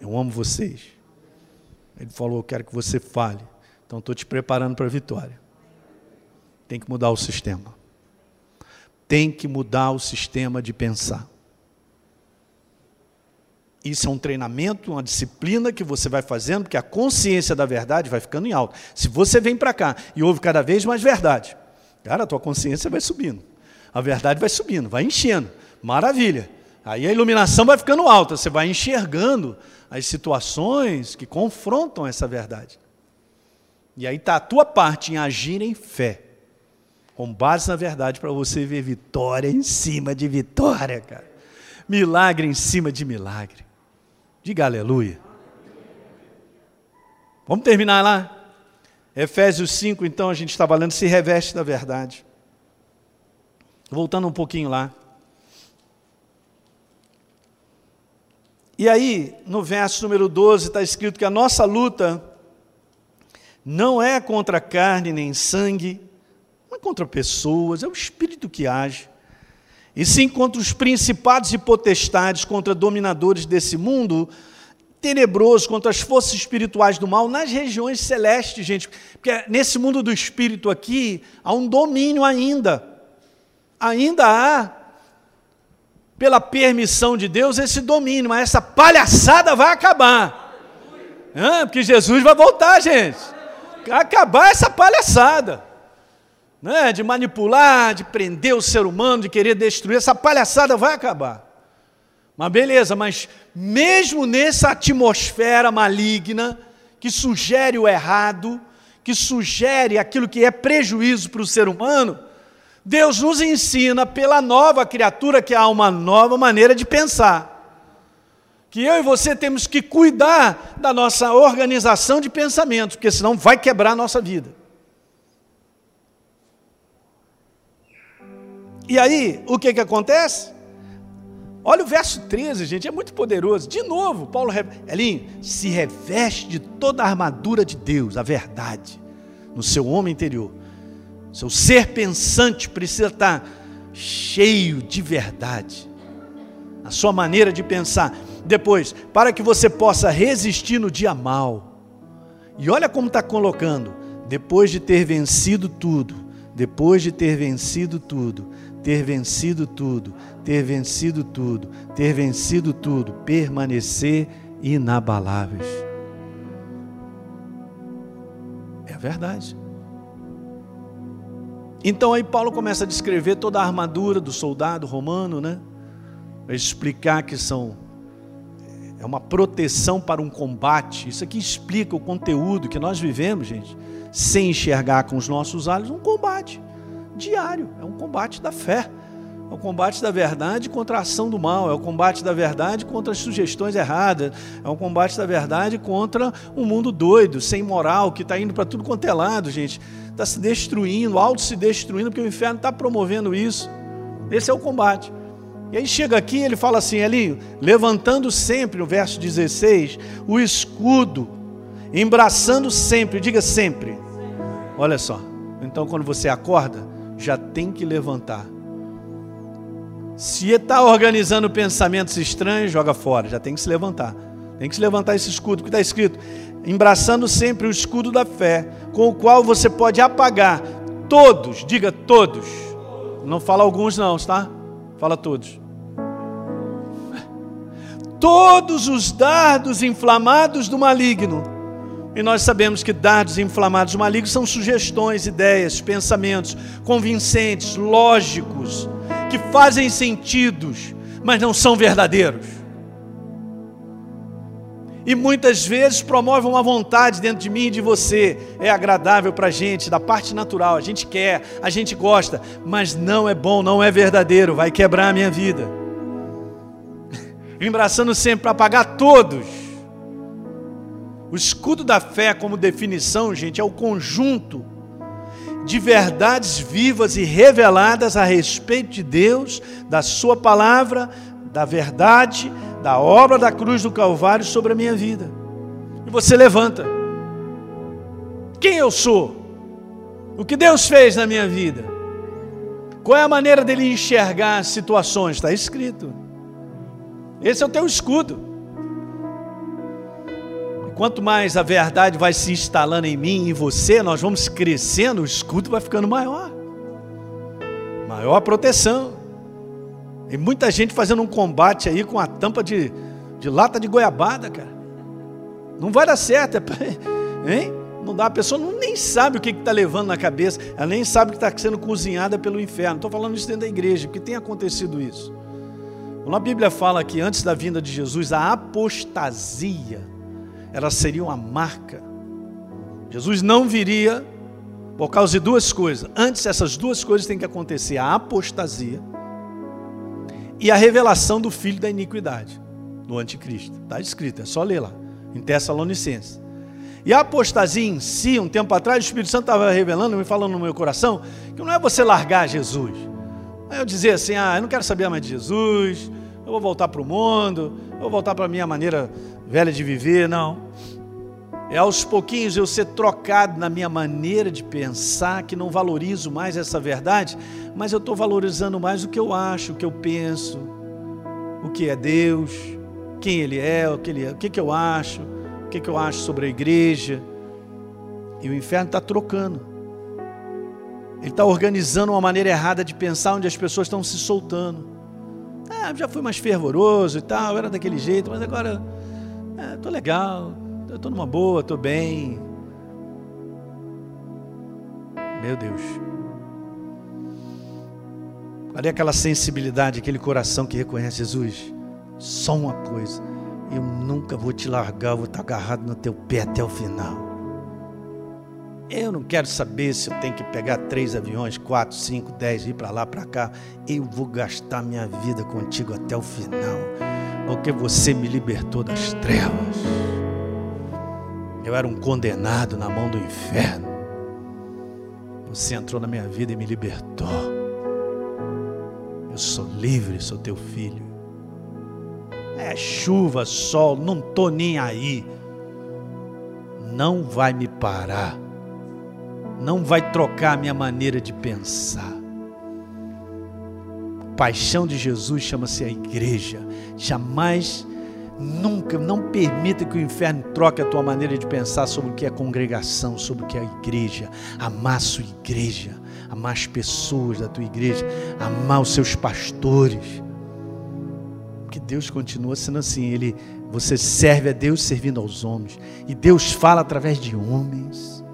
Eu amo vocês. Ele falou: Eu quero que você fale. Então estou te preparando para a vitória. Tem que mudar o sistema. Tem que mudar o sistema de pensar. Isso é um treinamento, uma disciplina que você vai fazendo, porque a consciência da verdade vai ficando em alta. Se você vem para cá e ouve cada vez mais verdade, cara, a tua consciência vai subindo a verdade vai subindo, vai enchendo. Maravilha. Aí a iluminação vai ficando alta, você vai enxergando as situações que confrontam essa verdade. E aí está a tua parte em agir em fé, com base na verdade, para você ver vitória em cima de vitória, cara. Milagre em cima de milagre. Diga aleluia. Vamos terminar lá? Efésios 5, então, a gente estava lendo, se reveste da verdade. Voltando um pouquinho lá. E aí, no verso número 12, está escrito que a nossa luta não é contra carne nem sangue, não é contra pessoas, é o Espírito que age. E sim contra os principados e potestades, contra dominadores desse mundo tenebroso, contra as forças espirituais do mal nas regiões celestes, gente. Porque nesse mundo do espírito aqui, há um domínio ainda. Ainda há, pela permissão de Deus, esse domínio, mas essa palhaçada vai acabar. Porque Jesus vai voltar, gente. Acabar essa palhaçada. Né? De manipular, de prender o ser humano, de querer destruir, essa palhaçada vai acabar. Mas beleza, mas mesmo nessa atmosfera maligna, que sugere o errado, que sugere aquilo que é prejuízo para o ser humano, Deus nos ensina pela nova criatura que há uma nova maneira de pensar. Que eu e você temos que cuidar da nossa organização de pensamentos, porque senão vai quebrar a nossa vida. E aí, o que, que acontece? Olha o verso 13, gente, é muito poderoso. De novo, Paulo, Elinho, se reveste de toda a armadura de Deus, a verdade, no seu homem interior. Seu ser pensante precisa estar cheio de verdade. A sua maneira de pensar. Depois, para que você possa resistir no dia mal. E olha como está colocando. Depois de ter vencido tudo, depois de ter vencido tudo, ter vencido tudo, ter vencido tudo, ter vencido tudo, permanecer inabaláveis. É verdade. Então aí Paulo começa a descrever toda a armadura do soldado romano, né? Explicar que são é uma proteção para um combate. Isso aqui explica o conteúdo que nós vivemos, gente, sem enxergar com os nossos olhos, um combate diário, é um combate da fé. É o combate da verdade contra a ação do mal, é o combate da verdade contra as sugestões erradas, é o combate da verdade contra um mundo doido, sem moral, que está indo para tudo quanto é lado, gente. Está se destruindo, auto se destruindo, porque o inferno está promovendo isso. Esse é o combate. E aí chega aqui ele fala assim, Elinho, levantando sempre, no verso 16, o escudo, embraçando sempre, diga sempre. Olha só, então quando você acorda, já tem que levantar. Se está organizando pensamentos estranhos, joga fora, já tem que se levantar. Tem que se levantar esse escudo, que está escrito: embraçando sempre o escudo da fé, com o qual você pode apagar todos, diga todos. Não fala alguns, não, tá? Fala todos. Todos os dardos inflamados do maligno e nós sabemos que dardos inflamados malignos são sugestões, ideias, pensamentos convincentes, lógicos, que fazem sentidos, mas não são verdadeiros. E muitas vezes promovem uma vontade dentro de mim e de você, é agradável para a gente, da parte natural, a gente quer, a gente gosta, mas não é bom, não é verdadeiro, vai quebrar a minha vida. Embraçando sempre para apagar todos o escudo da fé, como definição, gente, é o conjunto de verdades vivas e reveladas a respeito de Deus, da Sua palavra, da verdade, da obra da cruz do Calvário sobre a minha vida. E você levanta. Quem eu sou? O que Deus fez na minha vida? Qual é a maneira dele enxergar situações? Está escrito. Esse é o teu escudo. Quanto mais a verdade vai se instalando em mim e em você, nós vamos crescendo, o escudo vai ficando maior. Maior proteção. E muita gente fazendo um combate aí com a tampa de, de lata de goiabada, cara. Não vai dar certo, é, hein? Não dá, a pessoa não, nem sabe o que está levando na cabeça, ela nem sabe que está sendo cozinhada pelo inferno. Estou falando isso dentro da igreja, porque tem acontecido isso. Quando a Bíblia fala que antes da vinda de Jesus, a apostasia ela seria uma marca. Jesus não viria por causa de duas coisas. Antes, essas duas coisas têm que acontecer: a apostasia e a revelação do filho da iniquidade, do anticristo. Está escrito, é só ler lá, em Tessalonicenses. E a apostasia em si, um tempo atrás, o Espírito Santo estava revelando, me falando no meu coração, que não é você largar Jesus. Aí eu dizer assim, ah, eu não quero saber mais de Jesus, eu vou voltar para o mundo, eu vou voltar para a minha maneira velha de viver, não. É aos pouquinhos eu ser trocado na minha maneira de pensar, que não valorizo mais essa verdade, mas eu estou valorizando mais o que eu acho, o que eu penso, o que é Deus, quem Ele é, o que, ele é, o que, que eu acho que, que eu acho sobre a igreja. E o inferno está trocando. Ele está organizando uma maneira errada de pensar onde as pessoas estão se soltando. Ah, já fui mais fervoroso e tal, era daquele jeito, mas agora é, legal, estou numa boa, estou bem. Meu Deus. Cadê aquela sensibilidade, aquele coração que reconhece Jesus? Só uma coisa eu nunca vou te largar, eu vou estar agarrado no teu pé até o final. Eu não quero saber se eu tenho que pegar três aviões, quatro, cinco, dez, ir para lá, para cá. Eu vou gastar minha vida contigo até o final, porque você me libertou das trevas. Eu era um condenado na mão do inferno. Você entrou na minha vida e me libertou. Eu sou livre, sou teu filho. É chuva, sol, não estou nem aí. Não vai me parar. Não vai trocar a minha maneira de pensar. Paixão de Jesus chama-se a igreja. Jamais, nunca, não permita que o inferno troque a tua maneira de pensar sobre o que é congregação, sobre o que é a igreja. Amar a sua igreja, amar as pessoas da tua igreja, amar os seus pastores que Deus continua sendo assim. Ele, você serve a Deus servindo aos homens. E Deus fala através de homens.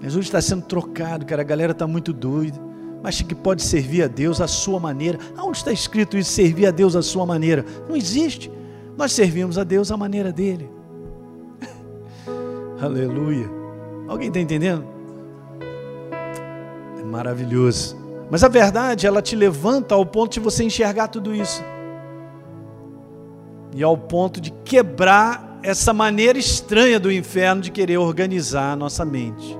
Jesus está sendo trocado, cara. A galera está muito doida. Mas que pode servir a Deus à sua maneira. Aonde está escrito isso? Servir a Deus à sua maneira? Não existe. Nós servimos a Deus à maneira dele. Aleluia. Alguém está entendendo? É maravilhoso. Mas a verdade, ela te levanta ao ponto de você enxergar tudo isso e ao ponto de quebrar essa maneira estranha do inferno de querer organizar a nossa mente.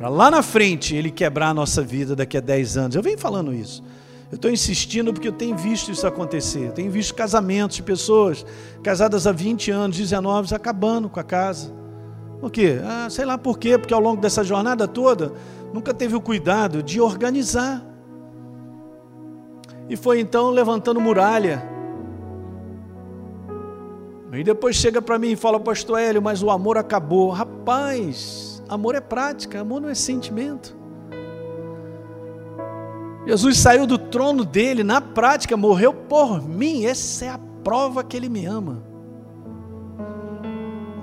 Para lá na frente ele quebrar a nossa vida daqui a 10 anos. Eu venho falando isso. Eu estou insistindo porque eu tenho visto isso acontecer. Eu tenho visto casamentos de pessoas casadas há 20 anos, 19, acabando com a casa. Por quê? Ah, sei lá por quê, porque ao longo dessa jornada toda nunca teve o cuidado de organizar. E foi então levantando muralha, e depois chega para mim e fala, pastor Hélio, mas o amor acabou. Rapaz, amor é prática, amor não é sentimento. Jesus saiu do trono dele, na prática, morreu por mim. Essa é a prova que ele me ama.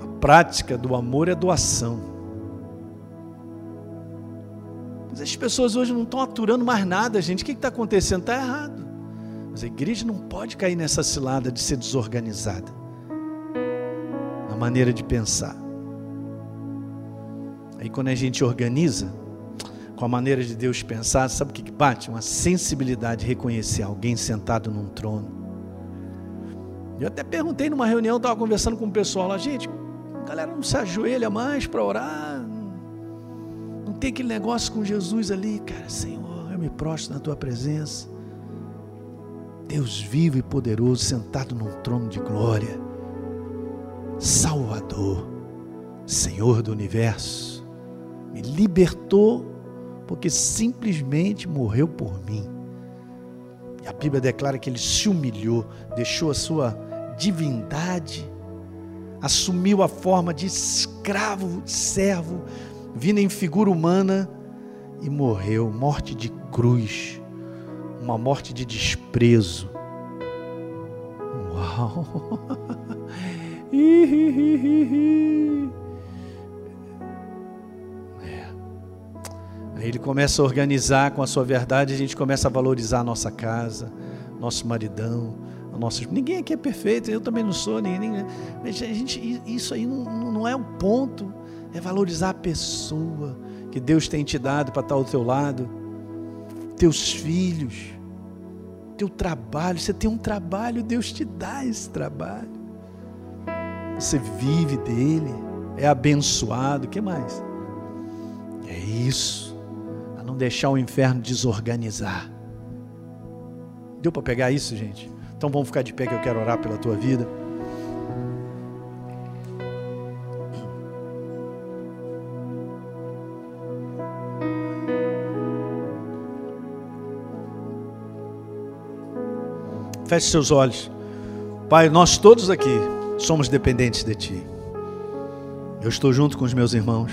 A prática do amor é doação. Mas as pessoas hoje não estão aturando mais nada, gente. O que está acontecendo? Está errado. Mas a igreja não pode cair nessa cilada de ser desorganizada maneira de pensar. Aí quando a gente organiza com a maneira de Deus pensar, sabe o que bate? Uma sensibilidade de reconhecer alguém sentado num trono. Eu até perguntei numa reunião, estava conversando com o pessoal lá, gente, a galera não se ajoelha mais para orar, não tem aquele negócio com Jesus ali, cara, Senhor, eu me prostro na tua presença. Deus vivo e poderoso, sentado num trono de glória. Salvador, Senhor do universo, me libertou porque simplesmente morreu por mim. E a Bíblia declara que ele se humilhou, deixou a sua divindade, assumiu a forma de escravo, de servo, vindo em figura humana e morreu morte de cruz, uma morte de desprezo. Uau! Aí ele começa a organizar com a sua verdade, a gente começa a valorizar a nossa casa, nosso maridão, a nossa... ninguém aqui é perfeito, eu também não sou, ninguém, mas a gente, isso aí não, não é o ponto, é valorizar a pessoa que Deus tem te dado para estar ao teu lado, teus filhos, teu trabalho, você tem um trabalho, Deus te dá esse trabalho. você vive dele, é abençoado, o que mais? É isso, não deixar o inferno desorganizar. Deu para pegar isso, gente? Então vamos ficar de pé que eu quero orar pela tua vida. Feche seus olhos. Pai, nós todos aqui somos dependentes de Ti. Eu estou junto com os meus irmãos,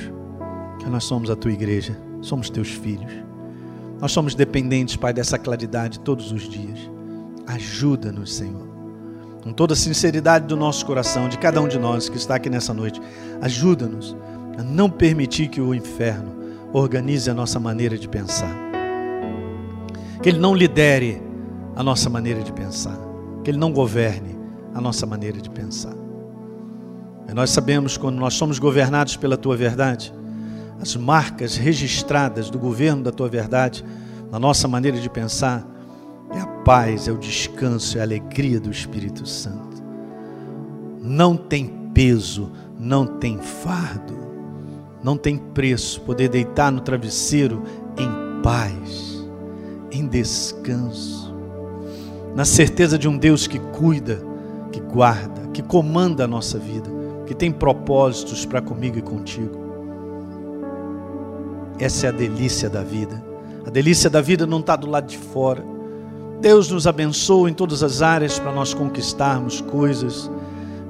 que nós somos a Tua igreja, somos Teus filhos. Nós somos dependentes, Pai, dessa claridade todos os dias. Ajuda-nos, Senhor. Com toda a sinceridade do nosso coração, de cada um de nós que está aqui nessa noite, ajuda-nos a não permitir que o inferno organize a nossa maneira de pensar. Que ele não lidere a nossa maneira de pensar, que Ele não governe a nossa maneira de pensar. E nós sabemos quando nós somos governados pela Tua verdade, as marcas registradas do governo da Tua verdade na nossa maneira de pensar é a paz, é o descanso, é a alegria do Espírito Santo. Não tem peso, não tem fardo, não tem preço poder deitar no travesseiro em paz, em descanso na certeza de um Deus que cuida, que guarda, que comanda a nossa vida, que tem propósitos para comigo e contigo. Essa é a delícia da vida. A delícia da vida não está do lado de fora. Deus nos abençoa em todas as áreas para nós conquistarmos coisas,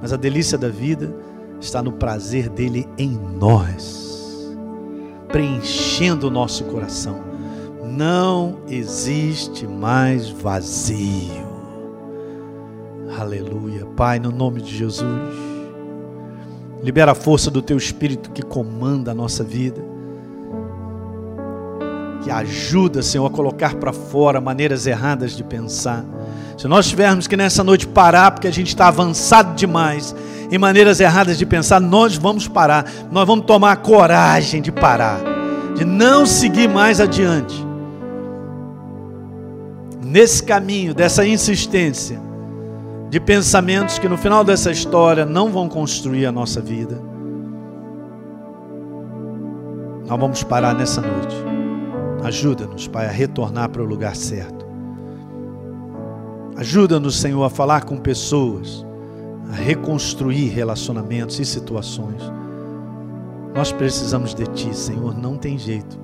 mas a delícia da vida está no prazer dele em nós, preenchendo o nosso coração não existe mais vazio. Aleluia. Pai, no nome de Jesus, libera a força do teu espírito que comanda a nossa vida. Que ajuda, Senhor, a colocar para fora maneiras erradas de pensar. Se nós tivermos que nessa noite parar, porque a gente está avançado demais em maneiras erradas de pensar, nós vamos parar. Nós vamos tomar a coragem de parar, de não seguir mais adiante nesse caminho dessa insistência de pensamentos que no final dessa história não vão construir a nossa vida. Nós vamos parar nessa noite. Ajuda-nos, Pai, a retornar para o lugar certo. Ajuda-nos, Senhor, a falar com pessoas, a reconstruir relacionamentos e situações. Nós precisamos de Ti, Senhor, não tem jeito.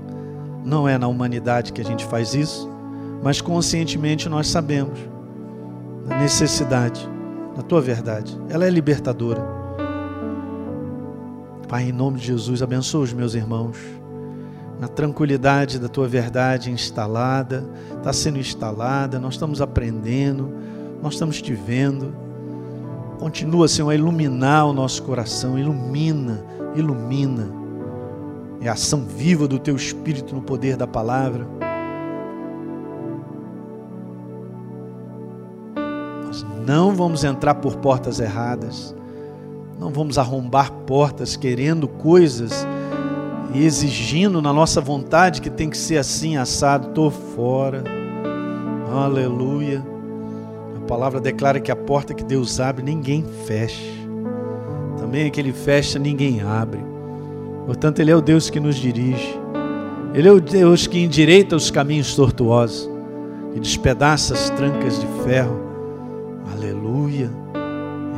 Não é na humanidade que a gente faz isso, mas conscientemente nós sabemos a necessidade da tua verdade. Ela é libertadora. Pai, em nome de Jesus, abençoa os meus irmãos. Na tranquilidade da tua verdade instalada, está sendo instalada, nós estamos aprendendo, nós estamos te vendo. Continua, Senhor, a iluminar o nosso coração, ilumina, ilumina. É a ação viva do teu Espírito no poder da palavra Não vamos entrar por portas erradas. Não vamos arrombar portas querendo coisas e exigindo na nossa vontade que tem que ser assim, assado. Estou fora. Aleluia. A palavra declara que a porta que Deus abre, ninguém fecha. Também que Ele fecha, ninguém abre. Portanto, Ele é o Deus que nos dirige. Ele é o Deus que endireita os caminhos tortuosos e despedaça as trancas de ferro. Aleluia.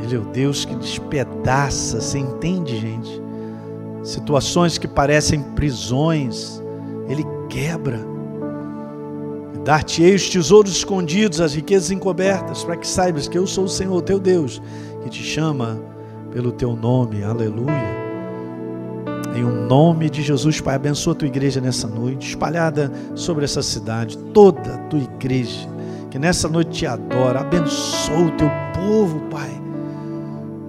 Ele é o Deus que despedaça, você entende, gente? Situações que parecem prisões, Ele quebra. Dar-te-ei os tesouros escondidos, as riquezas encobertas, para que saibas que eu sou o Senhor teu Deus, que te chama pelo teu nome. Aleluia. Em o um nome de Jesus, Pai, abençoa a tua igreja nessa noite, espalhada sobre essa cidade, toda a tua igreja que nessa noite te adora. Abençoa o teu povo, Pai.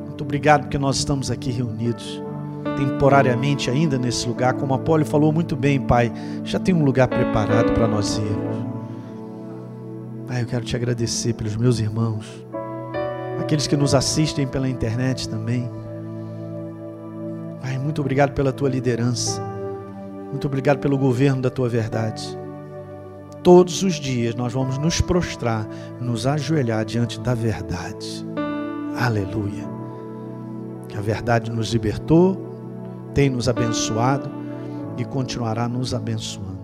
Muito obrigado porque nós estamos aqui reunidos temporariamente ainda nesse lugar. Como Apolo falou muito bem, Pai, já tem um lugar preparado para nós irmos. Pai, eu quero te agradecer pelos meus irmãos, aqueles que nos assistem pela internet também. Pai, muito obrigado pela tua liderança. Muito obrigado pelo governo da tua verdade todos os dias nós vamos nos prostrar, nos ajoelhar diante da verdade. Aleluia. que a verdade nos libertou, tem nos abençoado e continuará nos abençoando.